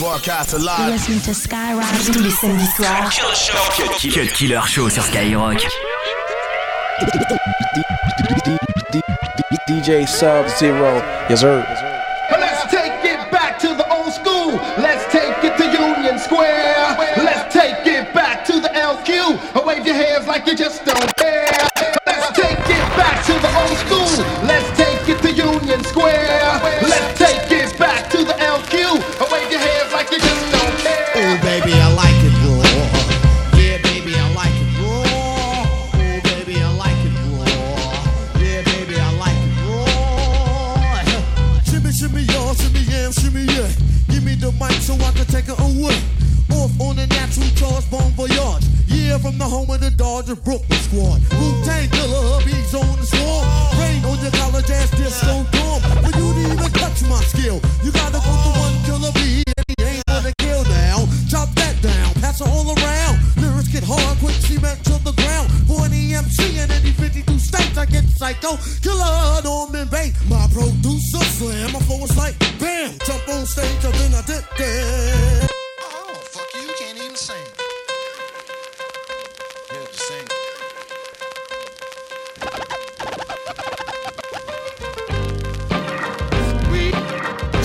Broadcast alive. Listening to Skyrock tous les samedis soirs. Cut Killer Show sur Skyrock. DJ Sub Zero, yes sir. Let's take it back to the old school. Let's take it to Union Square. Let's take it back to the LQ. Wave your hands like you just don't care. Let's take it back to the old school. Take it away. Off on a natural charge, bon voyage. Yeah, from the home of the Dodger Brooklyn squad.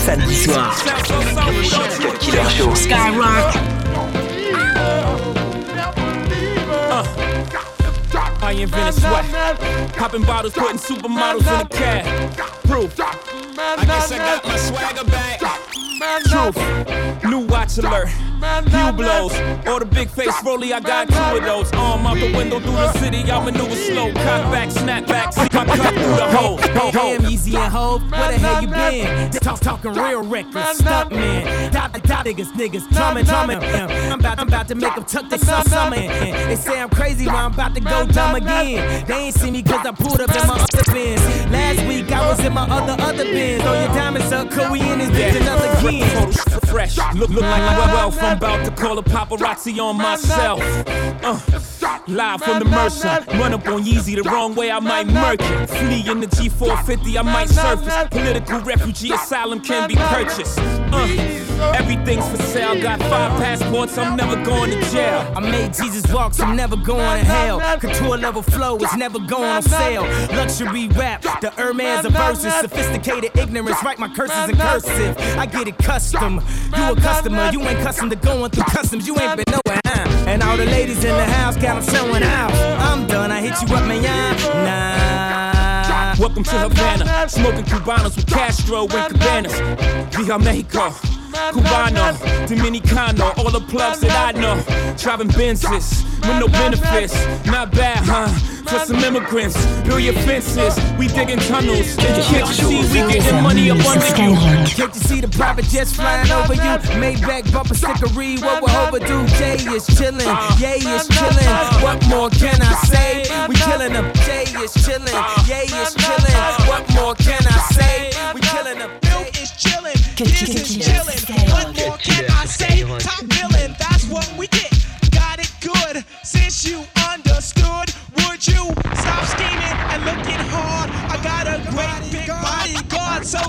Samedi soir. Killer Show. Skyrock. I invented sweat. Popping bottles, putting supermodels in a cab. Proof. I guess I got my swagger back. Truth. New watch alert. Few blows. Or the big face rolly, I got two of those. Arm out the window through the city, I maneuver slow. Cock back, snap back, see my cut through the hole. Damn, Yeezy and Hov, where the hell you been? Talk, talking real reckless, stunt man. Dot, dot, niggas, niggas, drumming, drumming. I'm about, I'm about to make them tuck their summer summer in. They say I'm crazy, but I'm about to go dumb again. They ain't see me cause I pulled up in my other Benz. Last week I was in my other, other Benz. Throw your diamonds up, could we in this bitch another again? Fresh, look, look like wealth. I'm about to call a paparazzi on myself. Uh, live from the Mercer. Run up on Yeezy the wrong way, I might murk it. Flee in the G450, I might surface. Political refugee asylum can be purchased. Uh, everything's for sale. Got five passports, I'm never going to jail. I made Jesus walks, I'm never going to hell. Couture level flow is never going on sale. Luxury rap, the Hermes of verses. Sophisticated ignorance, write my curses in cursive. I get it custom. You a customer, you ain't custom to going through customs. You ain't been nowhere. huh? And all the ladies in the house got them showing out. I'm done, I hit you up, man. Nah. Welcome to Havana, smoking Cubanos with Castro and Cabanas. Via Mexico, Cubano, Dominicano, all the plugs that I know. Driving Benzes with no benefits, not bad, huh? For some immigrants, build your fences. We digging tunnels. Can't you see we getting money up under you? Can't you see the private jets flying over you? Maybach bumper stickery, what we're overdue. Jay is chillin', Yay is chillin'. What more can I say? We killin' them. Jay is chillin', Yay is chillin'. What more can I say? We killin' them. Bill is chillin', Biz is chillin'. What more can I say? Top billin', that's what we get. Got it good since you understood. Would you stop scheming and looking hard? I got a great big bodyguard, so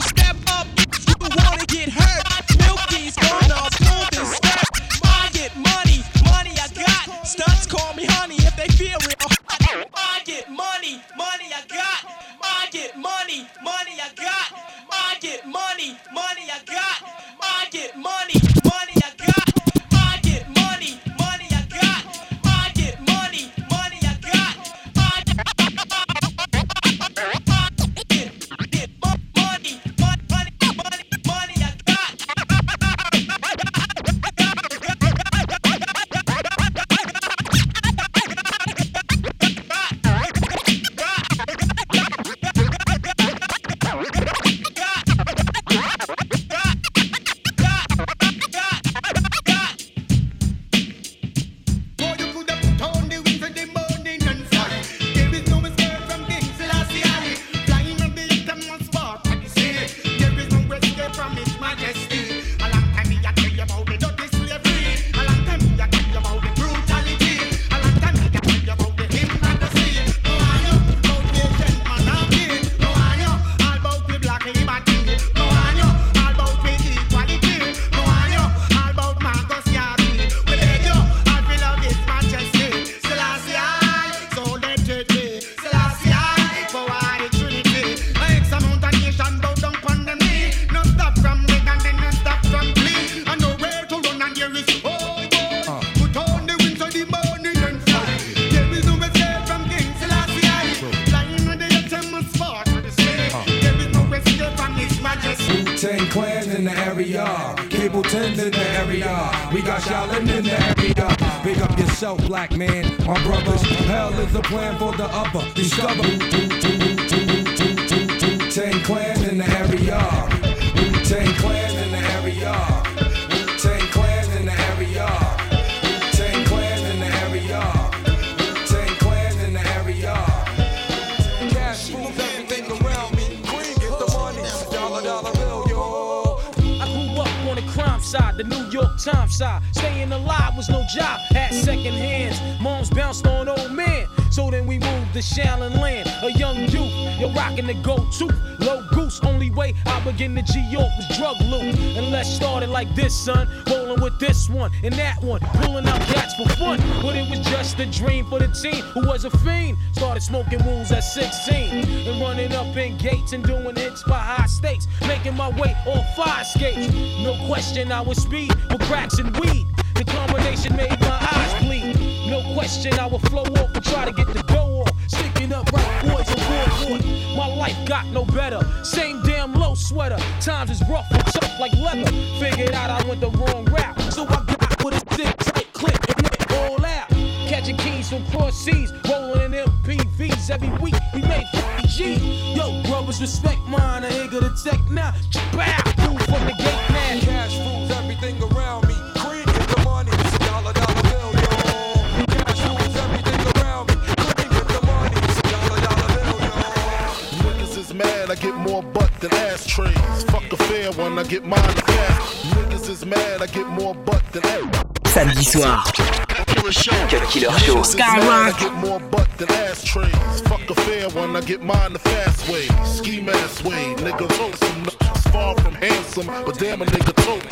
10 in the area. We got Shaolin in the area. Big up yourself, black man. My brothers, hell is the plan for the upper. Discover. Wu-Tang Clan in the area. Wu-Tang Clan the New York Times side. Staying alive was no job, had second hands. Moms bounced on old men. So then we moved to Shaolin Land, a young youth. You're rocking the go-to, low goose. Only way I begin to G York was drug loot. And let's start it like this, son. Rolling with this one and that one, pulling out cats for fun. But it was just a dream for the teen who was a fiend. Started smoking wools at 16 and running up in gates and doing hits by high stakes. Making my way off fire skates. No question, I was speed with cracks and weed. The combination made my eyes bleed. No question, I will flow off and try to get the dough off. Sticking up right boys and boy boy. My life got no better. Same damn low sweater. Times is rough and tough like leather. Figured out I went the wrong route. So I got with a stick, tight clip, and went all out. Catching keys from cross seas, rolling in MPVs. Every week we made 50 G's. Yo, brothers, respect mine. I ain't gonna tech now. Bow, Samedi soir, Cut Killer Show. I get more butt than ashtrays. Fuck a fair one, I get mine the fast way. Ski mask way, nigga some nuts far from handsome, but damn a nigga tote.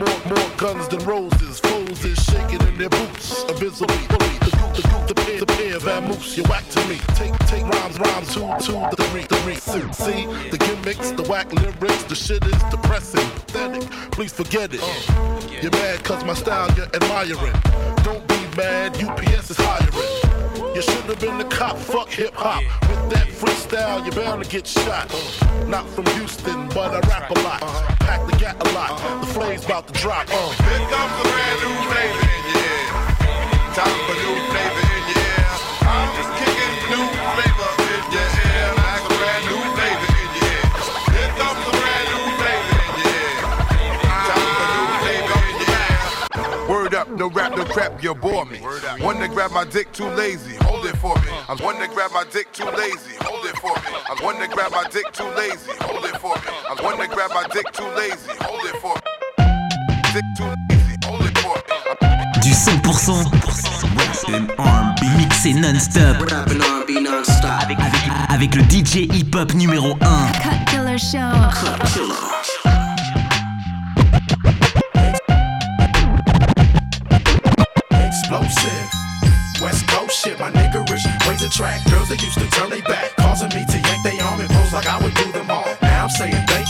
More, more guns than roses, foes is shaking in their boots. Invisibly, the goop, the goop, the pair, the pair, vamoose, you whack to me. Take, take rhymes, rhymes, two, two, the three, the three. See, see, the gimmicks, the whack lyrics, the shit is depressing, pathetic. Please forget it. Oh, you're mad cause my style you're admiring. Don't be mad, UPS is hiring. You should have been the cop, fuck hip hop. With that freestyle, you're bound to get shot. Not from Houston, but I rap a lot. Pack the gat a lot. The flame's about to drop. Uh. Here comes a brand new your ear. Time for new no rap, no crap, you bore me. One to grab my dick too lazy, hold it for me. I'm one to grab my dick too lazy, hold it for me. I'm one to grab my dick too lazy, hold it for me. I'm one to grab my dick too lazy, hold it for me. Dick too lazy, hold it for me. Du 100% R&B mixé non-stop avec, avec- avec le DJ hip-hop numéro 1 Cut Killer Show. explosive. Ways attract girls that used to turn they back, causing me to yank they arm and pose like I would do them all. Now I'm saying they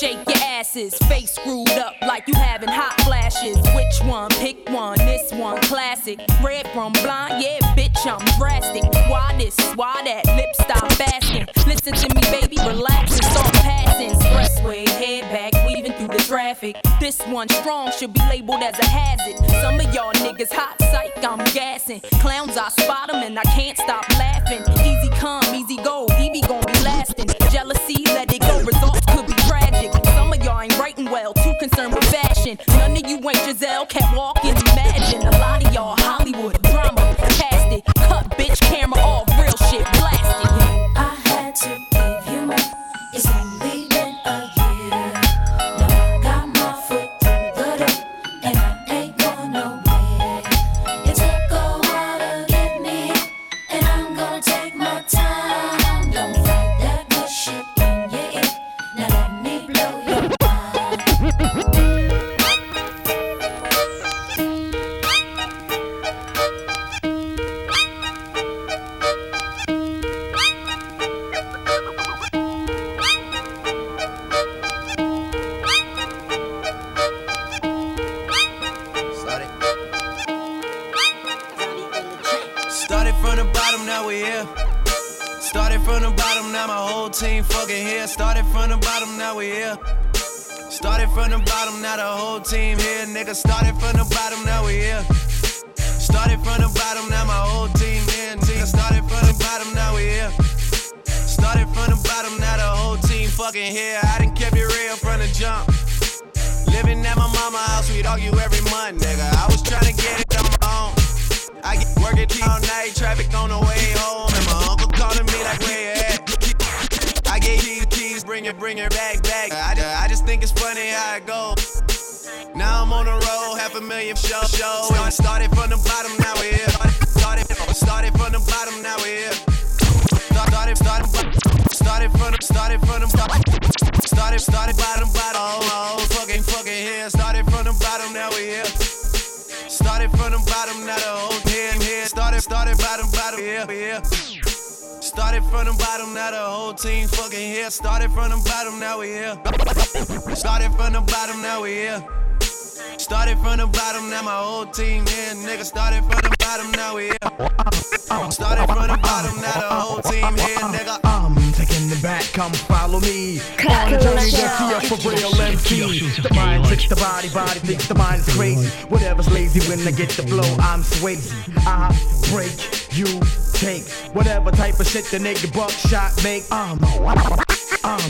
shake your asses, face screwed up like you having hot flashes. Which one? Pick one. This one, classic. Red from blind, yeah, bitch, I'm drastic. Why this? Why that? Lip stop asking. Listen to me, baby, relax and start passing. Expressway, head back, weaving through the traffic. This one strong should be labeled as a hazard. Some of y'all niggas hot psych, I'm gassing. Clowns, I spot spot 'em and I can't stop laughing. Started from the bottom, now the whole team here. Nigga, started from the bottom, now we here. Started from the bottom, now my whole team here. Nigga, started from the bottom, now we here. Started from the bottom, now the whole team fucking here. I done kept it real from the jump. Living at my mama house, we'd argue every month, nigga. I was trying to get it on my own. I get working all night, traffic on the way home, and my uncle calling me like, where you at? I gave you the keys, bring it, bring it back, back. It goes. Now I'm on the road, half a million show, show. I started from the bottom, now we're here. Started, started from the bottom, now we're here. Started, started, started from the, started from the, bottom. started, started bottom, bottom. Oh, oh, fucking, fucking here. Started from the bottom, now we're here. Started from the bottom, now the whole team here. Started, started bottom, bottom, here, here. Started from the bottom, now the whole team fucking here. Started from the bottom, now we here. Started from the bottom, now we here. Started from the bottom, now my whole team here. Nigga, started from the bottom, now we here. Started from the bottom, now the whole team here. Nigga, I'm taking it back, come follow me. On a journey to see for real MC. The mind tricks the body, body thinks the mind is crazy. Whatever's lazy when I get the flow, I'm Swayze. I break, you take. Whatever type of shit the nigga buckshot make. I'm, I'm,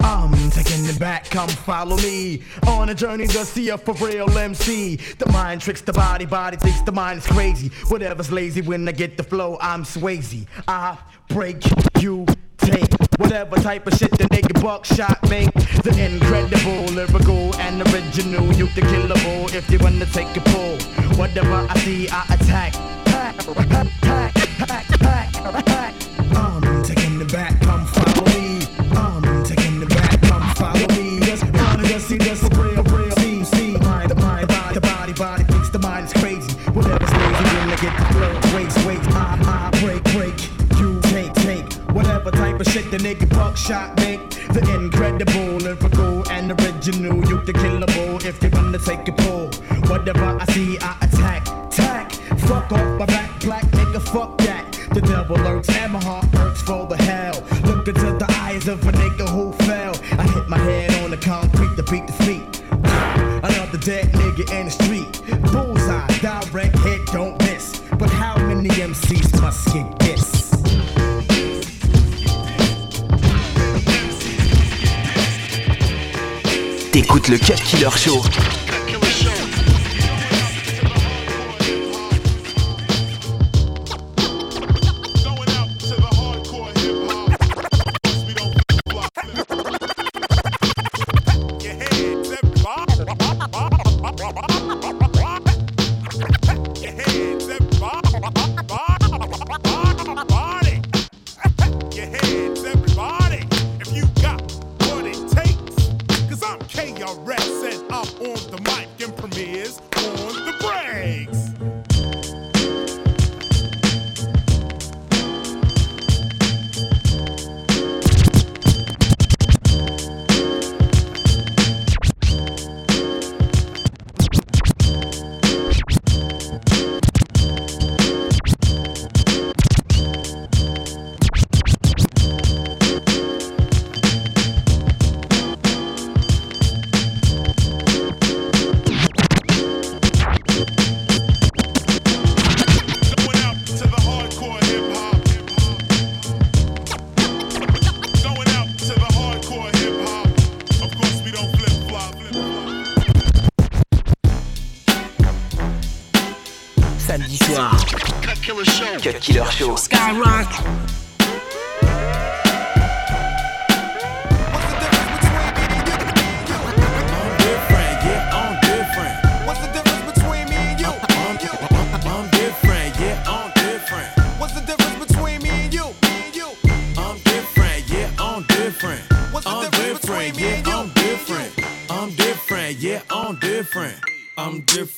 I'm taking it back, come follow me. On a journey to see a for real MC. The mind tricks the body, body thinks the mind is crazy. Whatever's lazy when I get the flow, I'm Swayze. I break, you take. Whatever type of shit the nigga buckshot make. The incredible, lyrical, and original. You the killable if you wanna take a pull. Whatever I see, I attack. See. See, see, crazy. Whatever's lazy when I get Devil lurks and my heart hurts for the hell. Look into the eyes of a nigga who fell. I hit my head on the concrete to beat the feet. Another dead nigga in the street. Bullseye, direct hit, don't miss. But how many MCs must get this? T'écoutes le Cut Killer Show. Samedi soir. Cut Killer Show. Cut Killer Show. Skyrock. What's the difference between me and you? I'm different,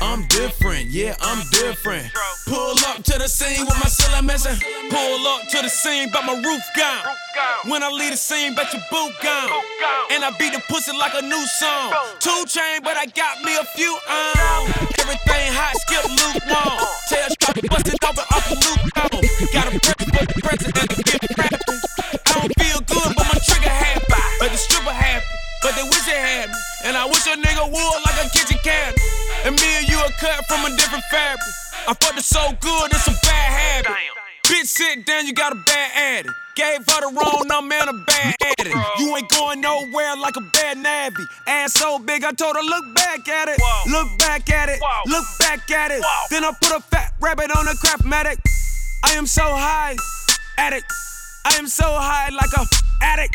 I'm different, yeah, I'm different. Pull up to the scene with my cellar missing. Pull up to the scene, but my roof gone. When I leave the scene, bet your boot gone. And I beat the pussy like a new song. Two chain, but I got me a few on. Everything hot, skip lukewarm. Tail strap busted open off the loop. Got a brick for the president to get rapping. I don't feel good, but my trigger happy. But the stripper happy. But they wish they had me. And I wish a nigga would like a kitchen cabinet. And me and you are cut from a different fabric. I fucked it so good, it's a bad habit. Bitch, sit down, you got a bad addict. Gave her the wrong number and a bad addict. You ain't going nowhere like a bad navvy. Ass so big, I told her, look back at it. Look back at it. Look back at it. Then I put a fat rabbit on a craftmatic. I am so high, addict. I am so high like a addict.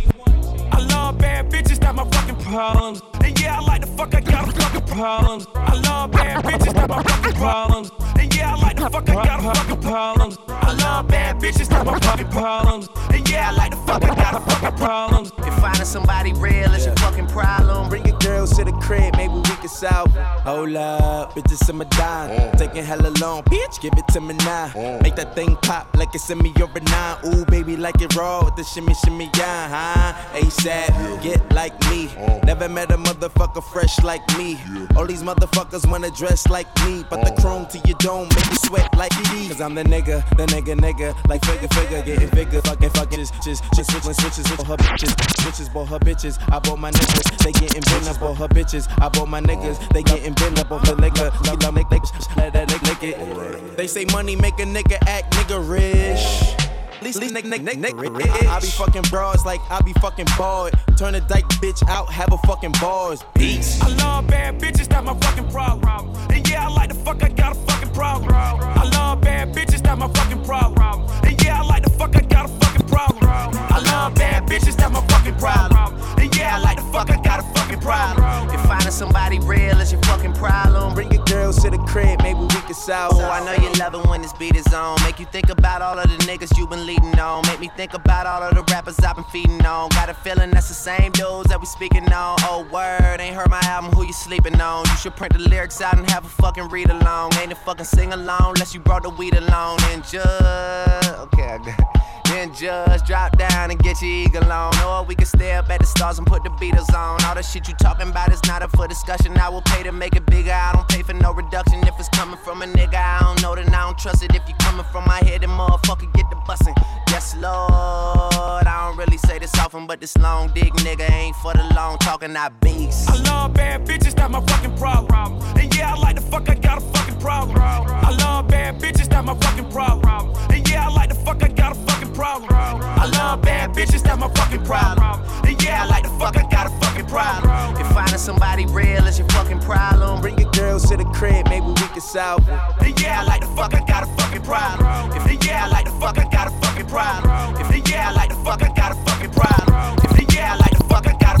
I love bad bitches, that's my fucking problems. And yeah, I like the fuck, I got a fucking problems. I love bad bitches, that's my fucking problems. And yeah, I like the fuck, I got a fucking problems. I love bad bitches, that's my fucking problems. And yeah, I like the fuck, I got a fucking problems. If finding somebody real is your fucking problem, Bring your girls to the crib, maybe we can solve. Hold up, bitches in my dime. Mm. Taking hella long, bitch, give it to me now. Mm. Make that thing pop like it's in me over nine. Ooh, baby, like it raw with the shimmy, shimmy, yeah, huh? ASAP, get like me. Uh. Never met a motherfucker fresh like me. All these motherfuckers wanna dress like me, but the uh. chrome to your dome make you sweat like me. Cause I'm the nigga, the nigga, nigga, like figure, figure, getting bigger, fucking, fucking, just, just, just switching, switches, for her bitches, bitches, bought her bitches. I bought my niggas, they getting bent up, bought her bitches. I bought my niggas, they getting bent up off the liquor. She love make niggas, let that nigga lick it. They say money make a nigga act nigga rich. Least nigga, nigga, nigga, I be fucking bras like I be fucking bored. Turn a dyke bitch out, have a fucking bars. Beats. I love bad bitches, that's my fucking problem. And yeah, I like the fuck, I got a fucking problem. I love bad bitches, that's my fucking problem. And yeah, I like the fuck, I got a fucking problem. I love bad bitches, that's my fucking problem. And yeah, I like the fuck, I got a fucking problem. if finding somebody real is your fucking problem, Bring your girls to the crib, maybe we can solve. Oh, I know you love it when this beat is on. Make you think about all of the niggas you been leading on. Make me think about all of the rappers I've been feeding on. Got a feeling that's the same dudes that we speaking on. Oh, word, ain't heard my album, who you sleeping on? You should print the lyrics out and have a fucking read along. Ain't a fucking sing along unless you brought the weed along. And just, okay, I got it. Then just drop down and get your eagle on. Or we can stay up at the stars and put the Beatles on. All the shit you talking about is not up for discussion. I will pay to make it bigger. I don't pay for no reduction. If it's coming from a nigga, I don't know, then I don't trust it. If you coming from my head, then motherfucker get the bussin'. Yes, Lord. I don't really say this often, but this long dick nigga ain't for the long talking, I beast. I love bad bitches, that's my fucking problem. And yeah, I like the fuck, I got a fucking problem. I love bad bitches, that's my fucking problem. And yeah, I like the fuck, I got a fucking problem. I love bad bitches, that's my fucking problem. And yeah, I like the fuck, I got a fucking problem. If finding somebody real is your fucking problem, Bring your girls to the crib, maybe we can solve. it. And yeah, I like the fuck, I got a fucking problem. If the yeah, I like the fuck, I got a fucking problem. If the yeah, I like the fuck, I got a fucking problem. If the yeah, I like the fuck, I got a fucking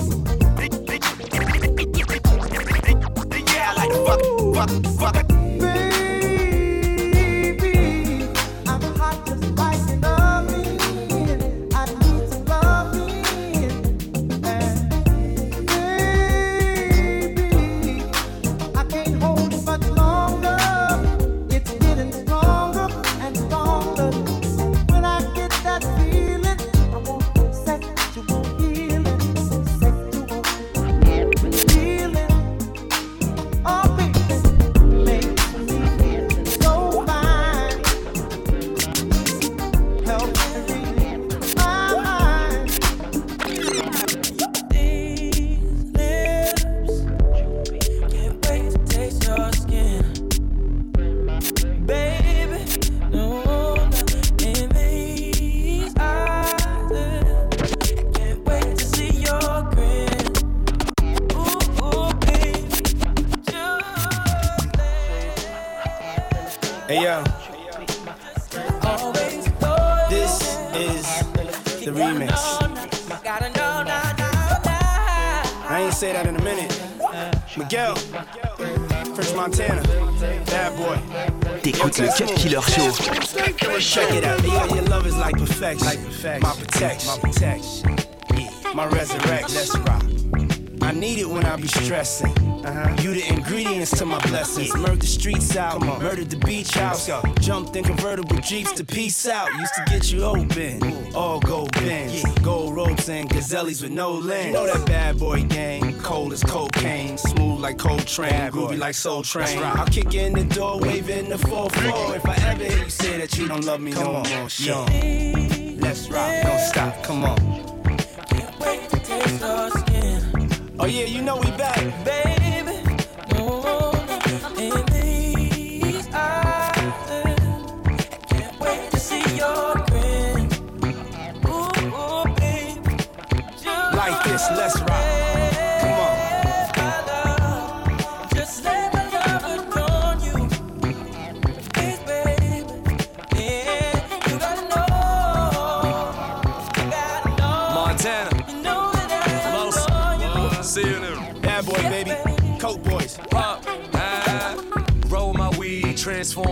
protection. My protection. Yeah. My resurrection. Let's rock. I need it when I be stressing. Uh-huh. You the ingredients to my blessings. Murdered the streets out, murdered the beach house. Jumped in convertible jeeps to peace out. Used to get you open, all gold Benz, gold ropes and gazelles with no lens. You know that bad boy gang, cold as cocaine, smooth like Coltrane, groovy like Soul Train. I'll kick in the door, waving the 4-4. If I ever hear you say that you don't love me no more, show. Let's rock, don't stop, come on. Can't wait to taste our skin. Oh yeah, you know we back, baby. Can't wait to see your grin. Let's rock.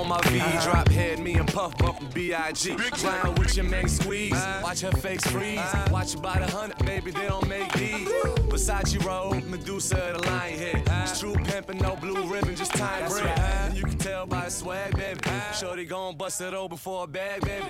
My V. Drop head, me and Puff bumpin' B.I.G. Clown with your man squeeze. Watch her face freeze. Watch her by the hundred, baby, they don't make these. Versace roll, Medusa, the lion head. It's true pimpin', no blue ribbon, just time bread. You can tell by the swag, baby. Shorty gon' bust it over for a bag, baby.